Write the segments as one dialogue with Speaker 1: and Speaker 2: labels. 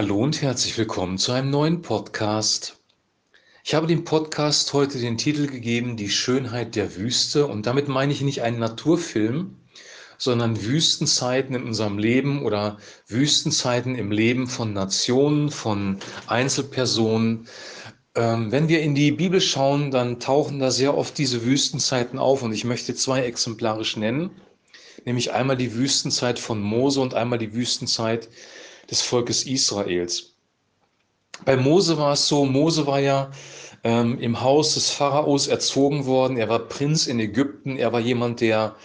Speaker 1: Hallo und herzlich willkommen zu einem neuen Podcast. Ich habe dem Podcast heute den Titel gegeben Die Schönheit der Wüste und damit meine ich nicht einen Naturfilm, sondern Wüstenzeiten in unserem Leben oder Wüstenzeiten im Leben von Nationen, von Einzelpersonen. Ähm, wenn wir in die Bibel schauen, dann tauchen da sehr oft diese Wüstenzeiten auf und ich möchte zwei exemplarisch nennen, nämlich einmal die Wüstenzeit von Mose und einmal die Wüstenzeit des Volkes Israels. Bei Mose war es so, Mose war ja ähm, im Haus des Pharaos erzogen worden, er war Prinz in Ägypten, er war jemand, der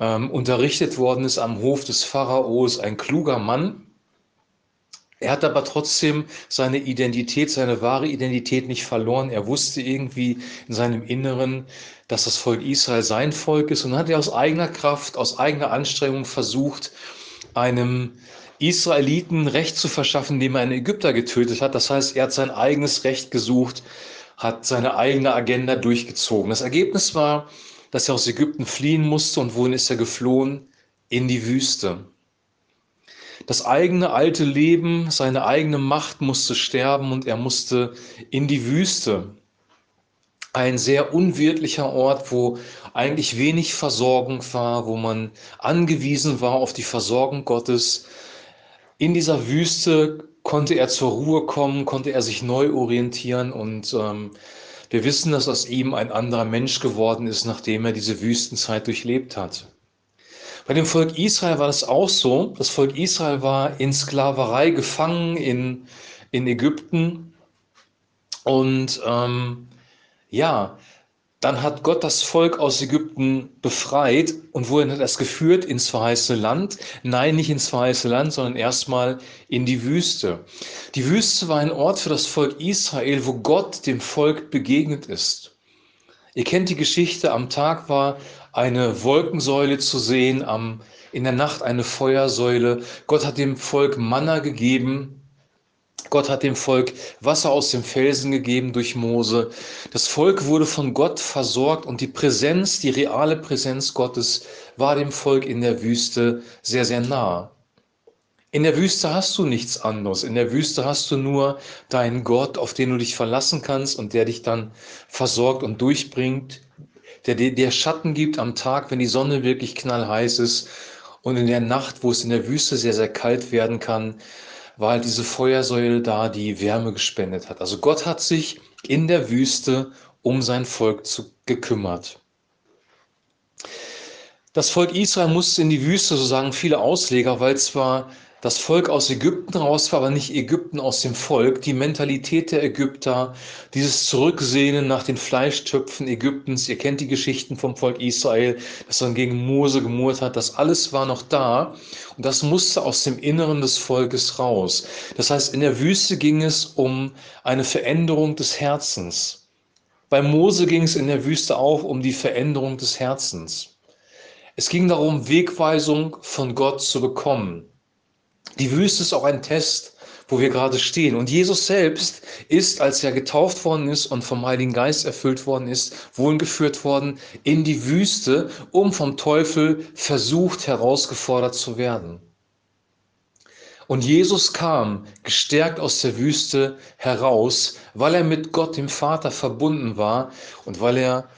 Speaker 1: ähm, unterrichtet worden ist am Hof des Pharaos, ein kluger Mann. Er hat aber trotzdem seine Identität, seine wahre Identität nicht verloren. Er wusste irgendwie in seinem Inneren, dass das Volk Israel sein Volk ist und hat er aus eigener Kraft, aus eigener Anstrengung versucht, einem Israeliten Recht zu verschaffen, indem er einen Ägypter getötet hat. Das heißt, er hat sein eigenes Recht gesucht, hat seine eigene Agenda durchgezogen. Das Ergebnis war, dass er aus Ägypten fliehen musste und wohin ist er geflohen? In die Wüste. Das eigene alte Leben, seine eigene Macht musste sterben und er musste in die Wüste. Ein sehr unwirtlicher Ort, wo eigentlich wenig Versorgung war, wo man angewiesen war auf die Versorgung Gottes. In dieser Wüste konnte er zur Ruhe kommen, konnte er sich neu orientieren und ähm, wir wissen, dass aus ihm ein anderer Mensch geworden ist, nachdem er diese Wüstenzeit durchlebt hat. Bei dem Volk Israel war das auch so. Das Volk Israel war in Sklaverei gefangen in, in Ägypten. Und ähm, ja, dann hat Gott das Volk aus Ägypten befreit. Und wohin hat er es geführt? Ins verheißene Land? Nein, nicht ins verheißene Land, sondern erstmal in die Wüste. Die Wüste war ein Ort für das Volk Israel, wo Gott dem Volk begegnet ist. Ihr kennt die Geschichte, am Tag war eine Wolkensäule zu sehen, am, in der Nacht eine Feuersäule. Gott hat dem Volk Manna gegeben, Gott hat dem Volk Wasser aus dem Felsen gegeben durch Mose. Das Volk wurde von Gott versorgt und die Präsenz, die reale Präsenz Gottes war dem Volk in der Wüste sehr, sehr nah. In der Wüste hast du nichts anderes. In der Wüste hast du nur deinen Gott, auf den du dich verlassen kannst und der dich dann versorgt und durchbringt, der dir Schatten gibt am Tag, wenn die Sonne wirklich knallheiß ist und in der Nacht, wo es in der Wüste sehr, sehr kalt werden kann, war halt diese Feuersäule da, die Wärme gespendet hat. Also Gott hat sich in der Wüste um sein Volk zu, gekümmert. Das Volk Israel musste in die Wüste, so sagen viele Ausleger, weil zwar das Volk aus Ägypten raus war, aber nicht Ägypten aus dem Volk. Die Mentalität der Ägypter, dieses Zurücksehnen nach den Fleischtöpfen Ägyptens, ihr kennt die Geschichten vom Volk Israel, das dann gegen Mose gemurrt hat, das alles war noch da und das musste aus dem Inneren des Volkes raus. Das heißt, in der Wüste ging es um eine Veränderung des Herzens. Bei Mose ging es in der Wüste auch um die Veränderung des Herzens. Es ging darum, Wegweisung von Gott zu bekommen. Die Wüste ist auch ein Test, wo wir gerade stehen. Und Jesus selbst ist, als er getauft worden ist und vom Heiligen Geist erfüllt worden ist, wohin geführt worden in die Wüste, um vom Teufel versucht, herausgefordert zu werden. Und Jesus kam gestärkt aus der Wüste heraus, weil er mit Gott, dem Vater, verbunden war und weil er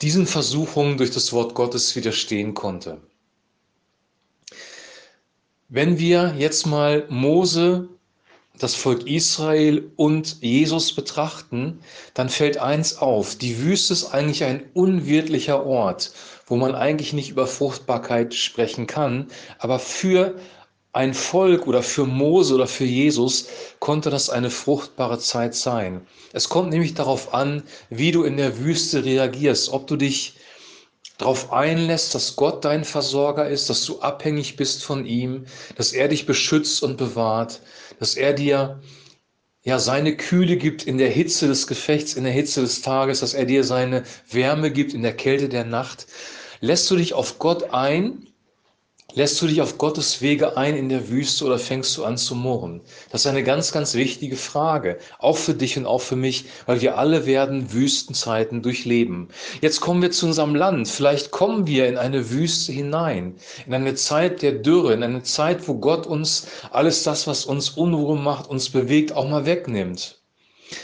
Speaker 1: diesen Versuchungen durch das Wort Gottes widerstehen konnte. Wenn wir jetzt mal Mose, das Volk Israel und Jesus betrachten, dann fällt eins auf. Die Wüste ist eigentlich ein unwirtlicher Ort, wo man eigentlich nicht über Fruchtbarkeit sprechen kann. Aber für ein Volk oder für Mose oder für Jesus konnte das eine fruchtbare Zeit sein. Es kommt nämlich darauf an, wie du in der Wüste reagierst, ob du dich darauf einlässt, dass Gott dein Versorger ist, dass du abhängig bist von ihm, dass er dich beschützt und bewahrt, dass er dir ja seine Kühle gibt in der Hitze des Gefechts, in der Hitze des Tages, dass er dir seine Wärme gibt in der Kälte der Nacht. Lässt du dich auf Gott ein, Lässt du dich auf Gottes Wege ein in der Wüste oder fängst du an zu murren? Das ist eine ganz, ganz wichtige Frage, auch für dich und auch für mich, weil wir alle werden Wüstenzeiten durchleben. Jetzt kommen wir zu unserem Land. Vielleicht kommen wir in eine Wüste hinein, in eine Zeit der Dürre, in eine Zeit, wo Gott uns alles das, was uns Unruhe macht, uns bewegt, auch mal wegnimmt.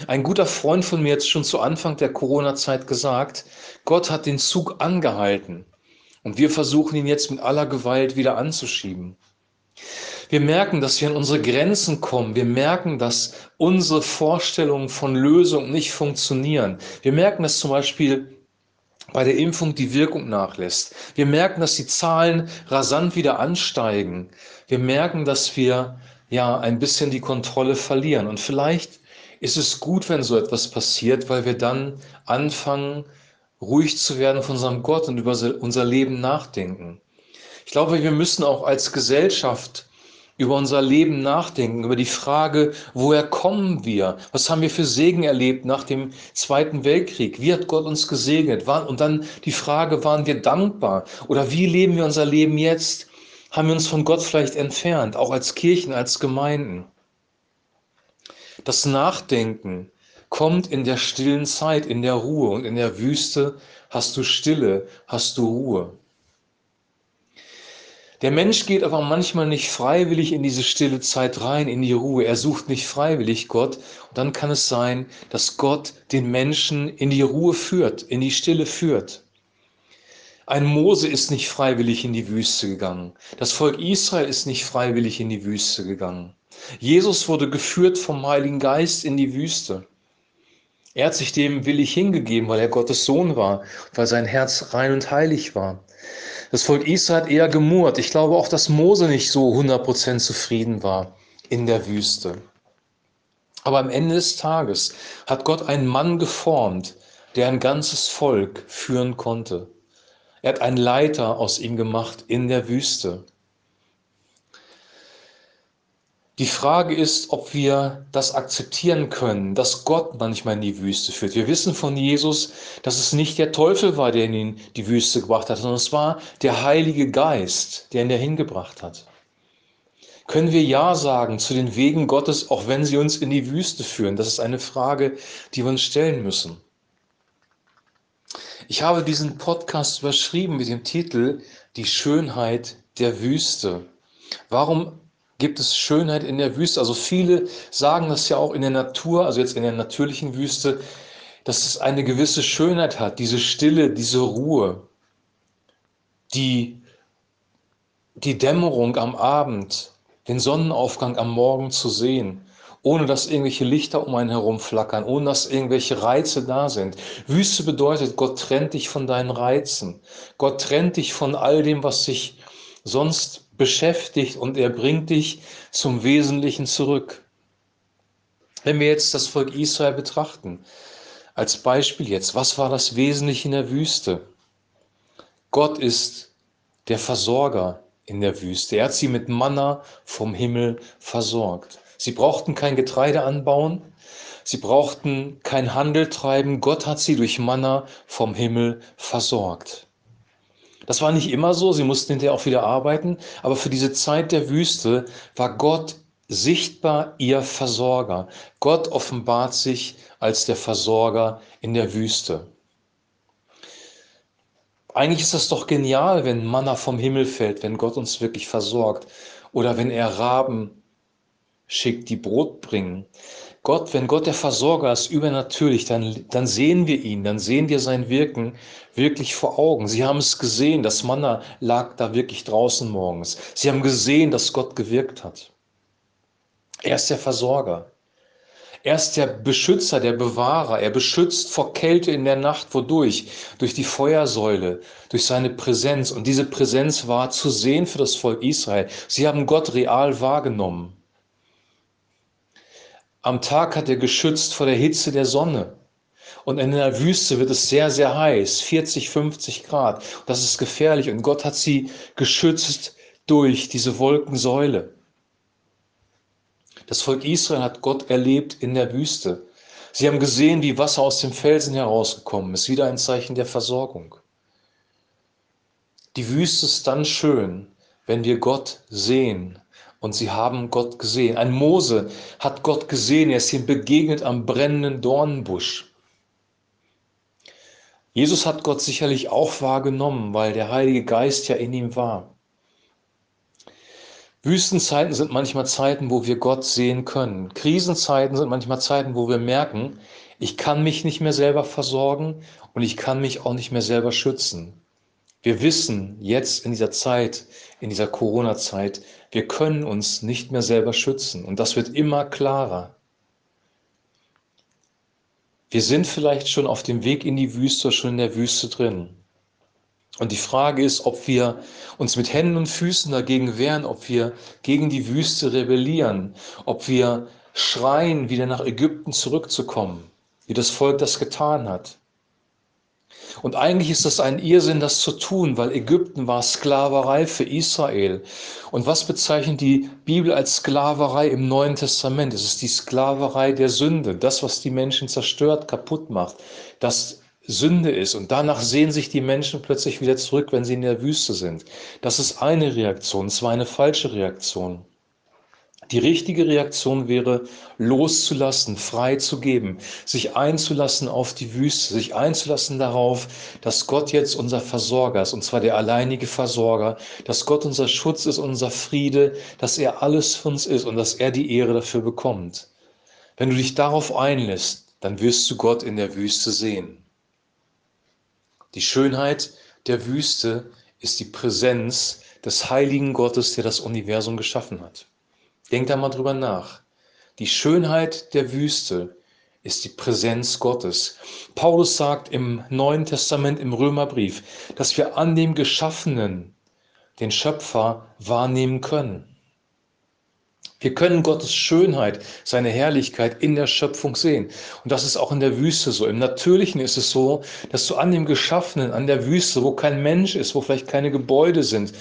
Speaker 1: Ein guter Freund von mir hat schon zu Anfang der Corona-Zeit gesagt, Gott hat den Zug angehalten. Und wir versuchen ihn jetzt mit aller Gewalt wieder anzuschieben. Wir merken, dass wir an unsere Grenzen kommen. Wir merken, dass unsere Vorstellungen von Lösung nicht funktionieren. Wir merken, dass zum Beispiel bei der Impfung die Wirkung nachlässt. Wir merken, dass die Zahlen rasant wieder ansteigen. Wir merken, dass wir ja ein bisschen die Kontrolle verlieren. Und vielleicht ist es gut, wenn so etwas passiert, weil wir dann anfangen, ruhig zu werden von unserem Gott und über unser Leben nachdenken. Ich glaube, wir müssen auch als Gesellschaft über unser Leben nachdenken, über die Frage, woher kommen wir? Was haben wir für Segen erlebt nach dem Zweiten Weltkrieg? Wie hat Gott uns gesegnet? Und dann die Frage, waren wir dankbar? Oder wie leben wir unser Leben jetzt? Haben wir uns von Gott vielleicht entfernt, auch als Kirchen, als Gemeinden? Das Nachdenken kommt in der stillen Zeit, in der Ruhe. Und in der Wüste hast du Stille, hast du Ruhe. Der Mensch geht aber manchmal nicht freiwillig in diese stille Zeit rein, in die Ruhe. Er sucht nicht freiwillig Gott. Und dann kann es sein, dass Gott den Menschen in die Ruhe führt, in die Stille führt. Ein Mose ist nicht freiwillig in die Wüste gegangen. Das Volk Israel ist nicht freiwillig in die Wüste gegangen. Jesus wurde geführt vom Heiligen Geist in die Wüste. Er hat sich dem willig hingegeben, weil er Gottes Sohn war, weil sein Herz rein und heilig war. Das Volk Israel hat eher gemurrt. Ich glaube auch, dass Mose nicht so 100% zufrieden war in der Wüste. Aber am Ende des Tages hat Gott einen Mann geformt, der ein ganzes Volk führen konnte. Er hat einen Leiter aus ihm gemacht in der Wüste. Die Frage ist, ob wir das akzeptieren können, dass Gott manchmal in die Wüste führt. Wir wissen von Jesus, dass es nicht der Teufel war, der ihn in die Wüste gebracht hat, sondern es war der Heilige Geist, der ihn dahin gebracht hat. Können wir Ja sagen zu den Wegen Gottes, auch wenn sie uns in die Wüste führen? Das ist eine Frage, die wir uns stellen müssen. Ich habe diesen Podcast überschrieben mit dem Titel Die Schönheit der Wüste. Warum gibt es Schönheit in der Wüste. Also viele sagen das ja auch in der Natur, also jetzt in der natürlichen Wüste, dass es eine gewisse Schönheit hat, diese Stille, diese Ruhe, die, die Dämmerung am Abend, den Sonnenaufgang am Morgen zu sehen, ohne dass irgendwelche Lichter um einen herum flackern, ohne dass irgendwelche Reize da sind. Wüste bedeutet, Gott trennt dich von deinen Reizen. Gott trennt dich von all dem, was sich sonst beschäftigt und er bringt dich zum Wesentlichen zurück. Wenn wir jetzt das Volk Israel betrachten, als Beispiel jetzt, was war das Wesentliche in der Wüste? Gott ist der Versorger in der Wüste. Er hat sie mit Manna vom Himmel versorgt. Sie brauchten kein Getreide anbauen, sie brauchten kein Handel treiben. Gott hat sie durch Manna vom Himmel versorgt. Das war nicht immer so, sie mussten hinterher auch wieder arbeiten, aber für diese Zeit der Wüste war Gott sichtbar ihr Versorger. Gott offenbart sich als der Versorger in der Wüste. Eigentlich ist das doch genial, wenn Manna vom Himmel fällt, wenn Gott uns wirklich versorgt oder wenn er Raben schickt, die Brot bringen. Gott, wenn Gott der Versorger ist, übernatürlich, dann, dann sehen wir ihn, dann sehen wir sein Wirken wirklich vor Augen. Sie haben es gesehen, das Manna lag da wirklich draußen morgens. Sie haben gesehen, dass Gott gewirkt hat. Er ist der Versorger. Er ist der Beschützer, der Bewahrer. Er beschützt vor Kälte in der Nacht. Wodurch? Durch die Feuersäule, durch seine Präsenz. Und diese Präsenz war zu sehen für das Volk Israel. Sie haben Gott real wahrgenommen. Am Tag hat er geschützt vor der Hitze der Sonne. Und in der Wüste wird es sehr, sehr heiß, 40, 50 Grad. Das ist gefährlich. Und Gott hat sie geschützt durch diese Wolkensäule. Das Volk Israel hat Gott erlebt in der Wüste. Sie haben gesehen, wie Wasser aus dem Felsen herausgekommen ist. Wieder ein Zeichen der Versorgung. Die Wüste ist dann schön, wenn wir Gott sehen. Und sie haben Gott gesehen. Ein Mose hat Gott gesehen, er ist ihm begegnet am brennenden Dornenbusch. Jesus hat Gott sicherlich auch wahrgenommen, weil der Heilige Geist ja in ihm war. Wüstenzeiten sind manchmal Zeiten, wo wir Gott sehen können. Krisenzeiten sind manchmal Zeiten, wo wir merken, ich kann mich nicht mehr selber versorgen und ich kann mich auch nicht mehr selber schützen. Wir wissen jetzt in dieser Zeit, in dieser Corona-Zeit, wir können uns nicht mehr selber schützen. Und das wird immer klarer. Wir sind vielleicht schon auf dem Weg in die Wüste, schon in der Wüste drin. Und die Frage ist, ob wir uns mit Händen und Füßen dagegen wehren, ob wir gegen die Wüste rebellieren, ob wir schreien, wieder nach Ägypten zurückzukommen, wie das Volk das getan hat. Und eigentlich ist das ein Irrsinn, das zu tun, weil Ägypten war Sklaverei für Israel. Und was bezeichnet die Bibel als Sklaverei im Neuen Testament? Es ist die Sklaverei der Sünde, das, was die Menschen zerstört, kaputt macht, das Sünde ist. Und danach sehen sich die Menschen plötzlich wieder zurück, wenn sie in der Wüste sind. Das ist eine Reaktion, es war eine falsche Reaktion. Die richtige Reaktion wäre, loszulassen, frei zu geben, sich einzulassen auf die Wüste, sich einzulassen darauf, dass Gott jetzt unser Versorger ist, und zwar der alleinige Versorger, dass Gott unser Schutz ist, unser Friede, dass er alles für uns ist und dass er die Ehre dafür bekommt. Wenn du dich darauf einlässt, dann wirst du Gott in der Wüste sehen. Die Schönheit der Wüste ist die Präsenz des heiligen Gottes, der das Universum geschaffen hat. Denk da mal drüber nach. Die Schönheit der Wüste ist die Präsenz Gottes. Paulus sagt im Neuen Testament im Römerbrief, dass wir an dem Geschaffenen den Schöpfer wahrnehmen können. Wir können Gottes Schönheit, seine Herrlichkeit in der Schöpfung sehen. Und das ist auch in der Wüste so. Im Natürlichen ist es so, dass du an dem Geschaffenen, an der Wüste, wo kein Mensch ist, wo vielleicht keine Gebäude sind,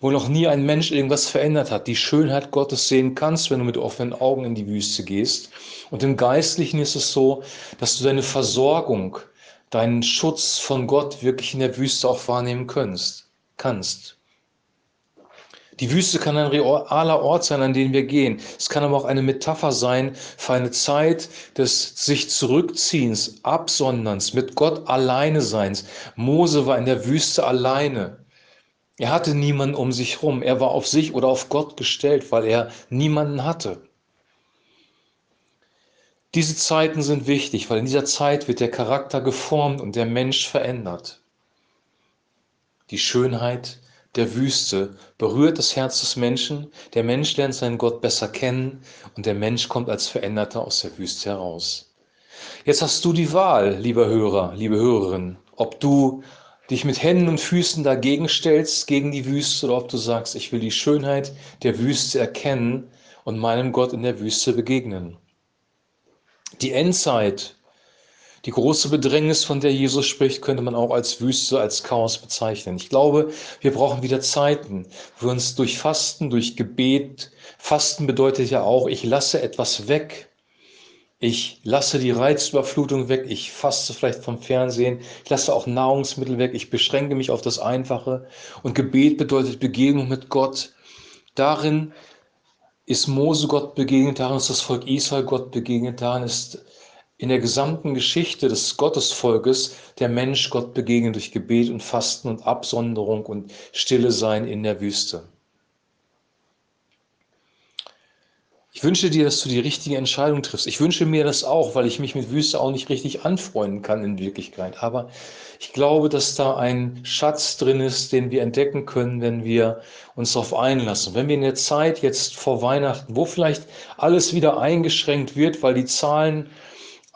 Speaker 1: wo noch nie ein Mensch irgendwas verändert hat, die Schönheit Gottes sehen kannst, wenn du mit offenen Augen in die Wüste gehst. Und im Geistlichen ist es so, dass du deine Versorgung, deinen Schutz von Gott wirklich in der Wüste auch wahrnehmen kannst. kannst. Die Wüste kann ein realer Ort sein, an den wir gehen. Es kann aber auch eine Metapher sein für eine Zeit des sich Zurückziehens, Absonderns, mit Gott alleine Seins. Mose war in der Wüste alleine. Er hatte niemanden um sich herum. Er war auf sich oder auf Gott gestellt, weil er niemanden hatte. Diese Zeiten sind wichtig, weil in dieser Zeit wird der Charakter geformt und der Mensch verändert. Die Schönheit der Wüste berührt das Herz des Menschen. Der Mensch lernt seinen Gott besser kennen und der Mensch kommt als Veränderter aus der Wüste heraus. Jetzt hast du die Wahl, lieber Hörer, liebe Hörerin, ob du dich mit Händen und Füßen dagegen stellst, gegen die Wüste, oder ob du sagst, ich will die Schönheit der Wüste erkennen und meinem Gott in der Wüste begegnen. Die Endzeit, die große Bedrängnis, von der Jesus spricht, könnte man auch als Wüste, als Chaos bezeichnen. Ich glaube, wir brauchen wieder Zeiten, wo wir uns durch Fasten, durch Gebet, Fasten bedeutet ja auch, ich lasse etwas weg, ich lasse die Reizüberflutung weg, ich faste vielleicht vom Fernsehen, ich lasse auch Nahrungsmittel weg, ich beschränke mich auf das Einfache. Und Gebet bedeutet Begegnung mit Gott. Darin ist Mose Gott begegnet, darin ist das Volk Israel Gott begegnet, darin ist in der gesamten Geschichte des Gottesvolkes der Mensch Gott begegnet durch Gebet und Fasten und Absonderung und Stille sein in der Wüste. Ich wünsche dir, dass du die richtige Entscheidung triffst. Ich wünsche mir das auch, weil ich mich mit Wüste auch nicht richtig anfreunden kann in Wirklichkeit. Aber ich glaube, dass da ein Schatz drin ist, den wir entdecken können, wenn wir uns darauf einlassen. Wenn wir in der Zeit jetzt vor Weihnachten, wo vielleicht alles wieder eingeschränkt wird, weil die Zahlen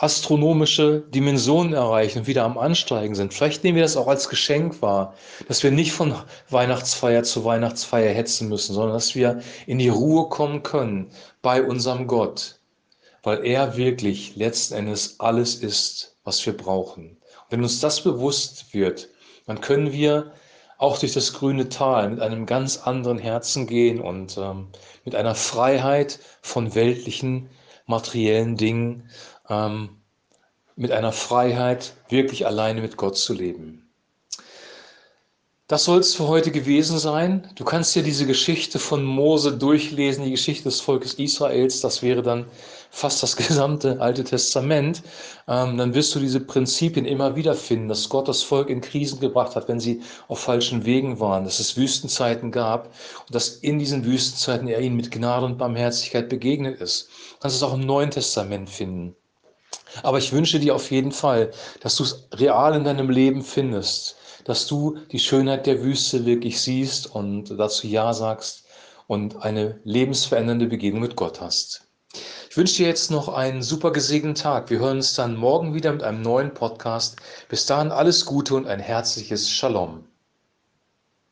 Speaker 1: astronomische Dimensionen erreichen und wieder am Ansteigen sind. Vielleicht nehmen wir das auch als Geschenk wahr, dass wir nicht von Weihnachtsfeier zu Weihnachtsfeier hetzen müssen, sondern dass wir in die Ruhe kommen können bei unserem Gott, weil er wirklich letzten Endes alles ist, was wir brauchen. Und wenn uns das bewusst wird, dann können wir auch durch das grüne Tal mit einem ganz anderen Herzen gehen und ähm, mit einer Freiheit von weltlichen, materiellen Dingen ähm, mit einer Freiheit, wirklich alleine mit Gott zu leben. Das soll es für heute gewesen sein. Du kannst dir diese Geschichte von Mose durchlesen, die Geschichte des Volkes Israels. Das wäre dann fast das gesamte Alte Testament. Ähm, dann wirst du diese Prinzipien immer wieder finden, dass Gott das Volk in Krisen gebracht hat, wenn sie auf falschen Wegen waren, dass es Wüstenzeiten gab und dass in diesen Wüstenzeiten er ihnen mit Gnade und Barmherzigkeit begegnet ist. Du kannst es auch im Neuen Testament finden. Aber ich wünsche dir auf jeden Fall, dass du es real in deinem Leben findest dass du die Schönheit der Wüste wirklich siehst und dazu Ja sagst und eine lebensverändernde Begegnung mit Gott hast. Ich wünsche dir jetzt noch einen super gesegneten Tag. Wir hören uns dann morgen wieder mit einem neuen Podcast. Bis dahin alles Gute und ein herzliches Shalom.